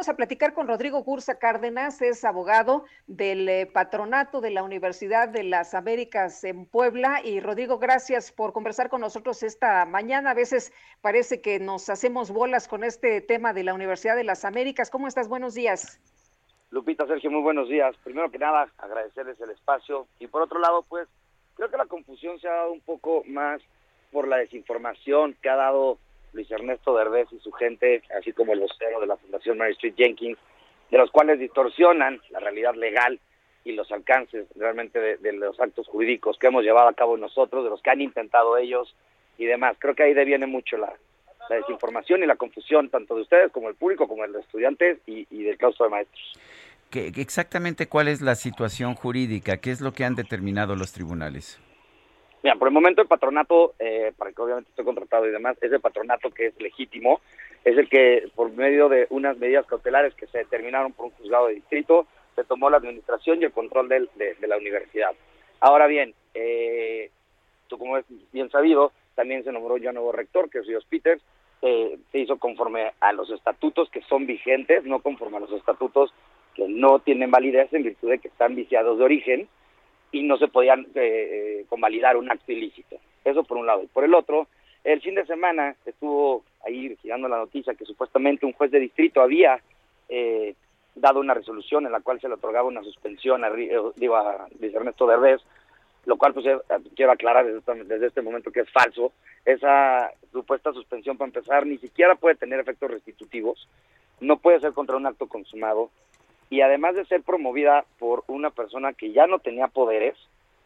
Vamos a platicar con Rodrigo Cursa Cárdenas, es abogado del eh, patronato de la Universidad de las Américas en Puebla. Y Rodrigo, gracias por conversar con nosotros esta mañana. A veces parece que nos hacemos bolas con este tema de la Universidad de las Américas. ¿Cómo estás? Buenos días. Lupita, Sergio, muy buenos días. Primero que nada, agradecerles el espacio. Y por otro lado, pues, creo que la confusión se ha dado un poco más por la desinformación que ha dado Luis Ernesto Derbez y su gente, así como el vocero de la Fundación Mary Street Jenkins, de los cuales distorsionan la realidad legal y los alcances realmente de, los actos jurídicos que hemos llevado a cabo nosotros, de los que han intentado ellos y demás. Creo que ahí deviene mucho la, desinformación y la confusión, tanto de ustedes como el público, como de los estudiantes y, del claustro de maestros. ¿Qué, exactamente cuál es la situación jurídica? ¿Qué es lo que han determinado los tribunales? Mira, por el momento el patronato, eh, para que obviamente esté contratado y demás, es el patronato que es legítimo, es el que por medio de unas medidas cautelares que se determinaron por un juzgado de distrito, se tomó la administración y el control de, la universidad. Ahora bien, eh, tú como es bien sabido, también se nombró ya nuevo rector, que es Ríos Peters, se hizo conforme a los estatutos que son vigentes, no conforme a los estatutos que no tienen validez en virtud de que están viciados de origen, y no se podían eh, eh, convalidar un acto ilícito. Eso por un lado. Y por el otro, el fin de semana estuvo ahí girando la noticia que supuestamente un juez de distrito había eh, dado una resolución en la cual se le otorgaba una suspensión a, a Luis Ernesto Derbez, lo cual pues quiero aclarar desde, desde este momento que es falso. Esa supuesta suspensión, para empezar, ni siquiera puede tener efectos restitutivos, no puede ser contra un acto consumado, y además de ser promovida por una persona que ya no tenía poderes,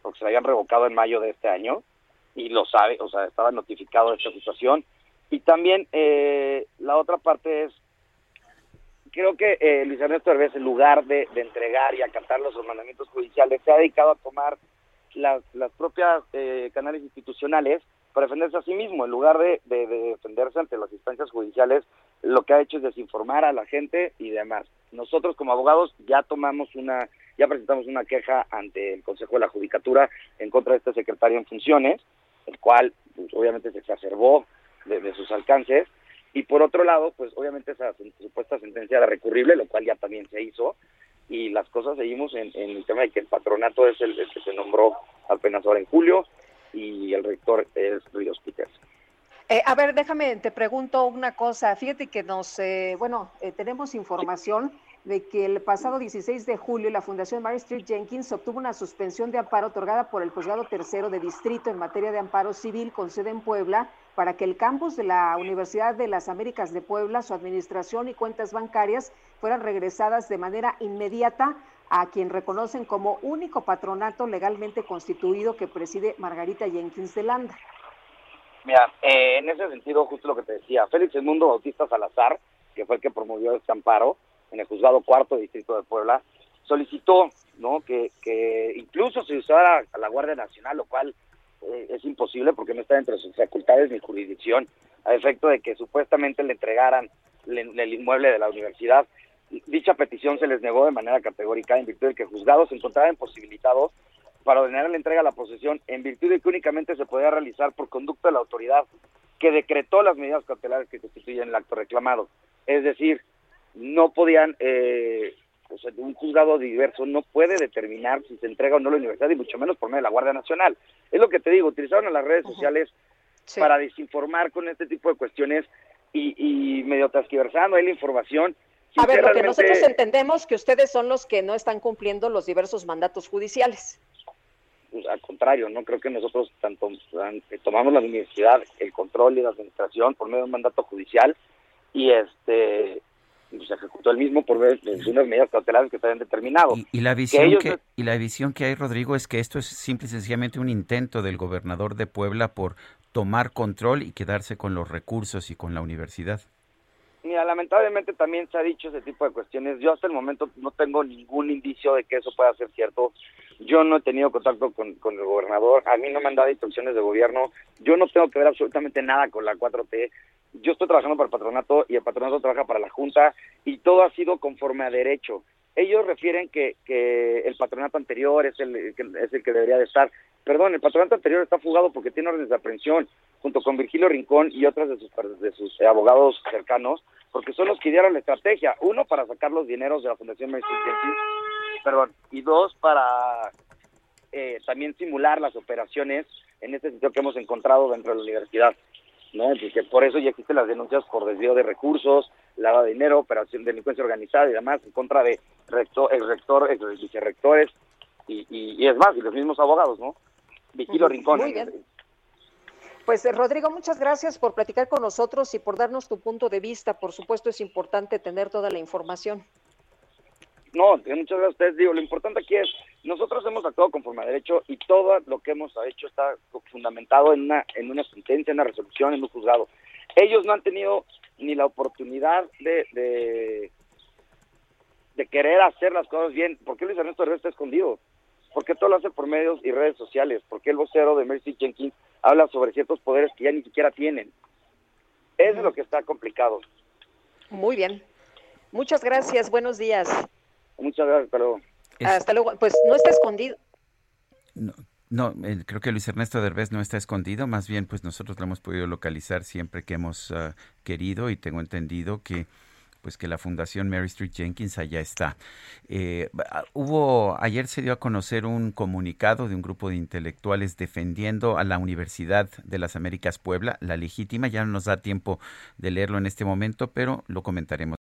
porque se la habían revocado en mayo de este año, y lo sabe, o sea, estaba notificado de esta situación. Y también eh, la otra parte es, creo que eh, Luis Ernesto Herbés, en lugar de, entregar y acatar los mandamientos judiciales, se ha dedicado a tomar las, las propias eh, canales institucionales para defenderse a sí mismo, en lugar de, de defenderse ante las instancias judiciales, lo que ha hecho es desinformar a la gente y demás. Nosotros como abogados ya tomamos una, ya presentamos una queja ante el Consejo de la Judicatura en contra de este secretario en funciones, el cual pues, obviamente se exacerbó de, sus alcances, y por otro lado, pues obviamente esa supuesta sentencia era recurrible, lo cual ya también se hizo, y las cosas seguimos en, el tema de que el patronato es el, que se nombró apenas ahora en julio, el rector es Ríos Peters. Eh, a ver, déjame, te pregunto una cosa. Fíjate que nos, eh, bueno, eh, tenemos información de que el pasado 16 de julio la Fundación Mary Street Jenkins obtuvo una suspensión de amparo otorgada por el Juzgado Tercero de Distrito en materia de amparo civil con sede en Puebla para que el campus de la Universidad de las Américas de Puebla, su administración y cuentas bancarias fueran regresadas de manera inmediata a quien reconocen como único patronato legalmente constituido que preside Margarita Jenkins de Landa. Mira, eh, en ese sentido, justo lo que te decía, Félix Edmundo Bautista Salazar, que fue el que promovió este amparo en el juzgado cuarto distrito de Puebla, solicitó no que, que incluso se usara a la Guardia Nacional, lo cual eh, es imposible porque no está entre sus facultades ni jurisdicción, a efecto de que supuestamente le entregaran el inmueble de la universidad. Dicha petición se les negó de manera categórica en virtud de que el juzgado se encontraba imposibilitado para ordenar la entrega de la posesión en virtud de que únicamente se podía realizar por conducto de la autoridad que decretó las medidas cautelares que constituyen el acto reclamado. Es decir, no podían, eh, o sea, un juzgado diverso no puede determinar si se entrega o no la universidad y mucho menos por medio de la Guardia Nacional. Es lo que te digo, utilizaron a las redes sociales para desinformar con este tipo de cuestiones y, y medio transquiversando ahí la información. A ver, porque nosotros entendemos que ustedes son los que no están cumpliendo los diversos mandatos judiciales pues, al contrario, no creo que nosotros tanto tomamos la universidad, el control y la administración por medio de un mandato judicial y este pues, se ejecutó el mismo por medio de unas medidas cautelares que se habían determinado. Y, la visión que, y la visión que hay, Rodrigo, es que esto es simple y sencillamente un intento del gobernador de Puebla por tomar control y quedarse con los recursos y con la universidad. Mira, lamentablemente también se ha dicho ese tipo de cuestiones. Yo hasta el momento no tengo ningún indicio de que eso pueda ser cierto. Yo no he tenido contacto con, con el gobernador. A mí no me han dado instrucciones de gobierno. Yo no tengo que ver absolutamente nada con la 4T. Yo estoy trabajando para el patronato y el patronato trabaja para la Junta y todo ha sido conforme a derecho. Ellos refieren que, que el patronato anterior es el, que, es el que debería de estar. Perdón, el patronato anterior está fugado porque tiene órdenes de aprehensión junto con Virgilio Rincón y otras de sus, de sus abogados cercanos, porque son los que dieron la estrategia. Uno, para sacar los dineros de la Fundación Maestro perdón, y dos, para eh, también simular las operaciones en este sitio que hemos encontrado dentro de la universidad. ¿No? Y que por eso ya existen las denuncias por desvío de recursos, lavado de dinero, operación de delincuencia organizada y demás en contra de rector, el rector, el vicerrectores y, y, es más, y los mismos abogados, ¿no? Vigilo Rincón. Muy bien. Pues eh, Rodrigo, muchas gracias por platicar con nosotros y por darnos tu punto de vista. Por supuesto es importante tener toda la información. No, muchas gracias a ustedes. Digo, lo importante aquí es, nosotros hemos actuado conforme a derecho y todo lo que hemos hecho está fundamentado en una, en una sentencia, en una resolución, en un juzgado. Ellos no han tenido ni la oportunidad de, de, de querer hacer las cosas bien. ¿Por qué Luis Ernesto Herrera está escondido? ¿Por qué todo lo hace por medios y redes sociales? ¿Por qué el vocero de Mercy Jenkins habla sobre ciertos poderes que ya ni siquiera tienen? Eso es lo que está complicado. Muy bien. Muchas gracias. Buenos días. Muchas gracias. Hasta luego. Hasta luego. Pues no está escondido. No. No, creo que Luis Ernesto Derbez no está escondido, más bien pues nosotros lo hemos podido localizar siempre que hemos uh, querido y tengo entendido que pues que la Fundación Mary Street Jenkins allá está. Eh, hubo, ayer se dio a conocer un comunicado de un grupo de intelectuales defendiendo a la Universidad de las Américas Puebla, la legítima, ya no nos da tiempo de leerlo en este momento, pero lo comentaremos.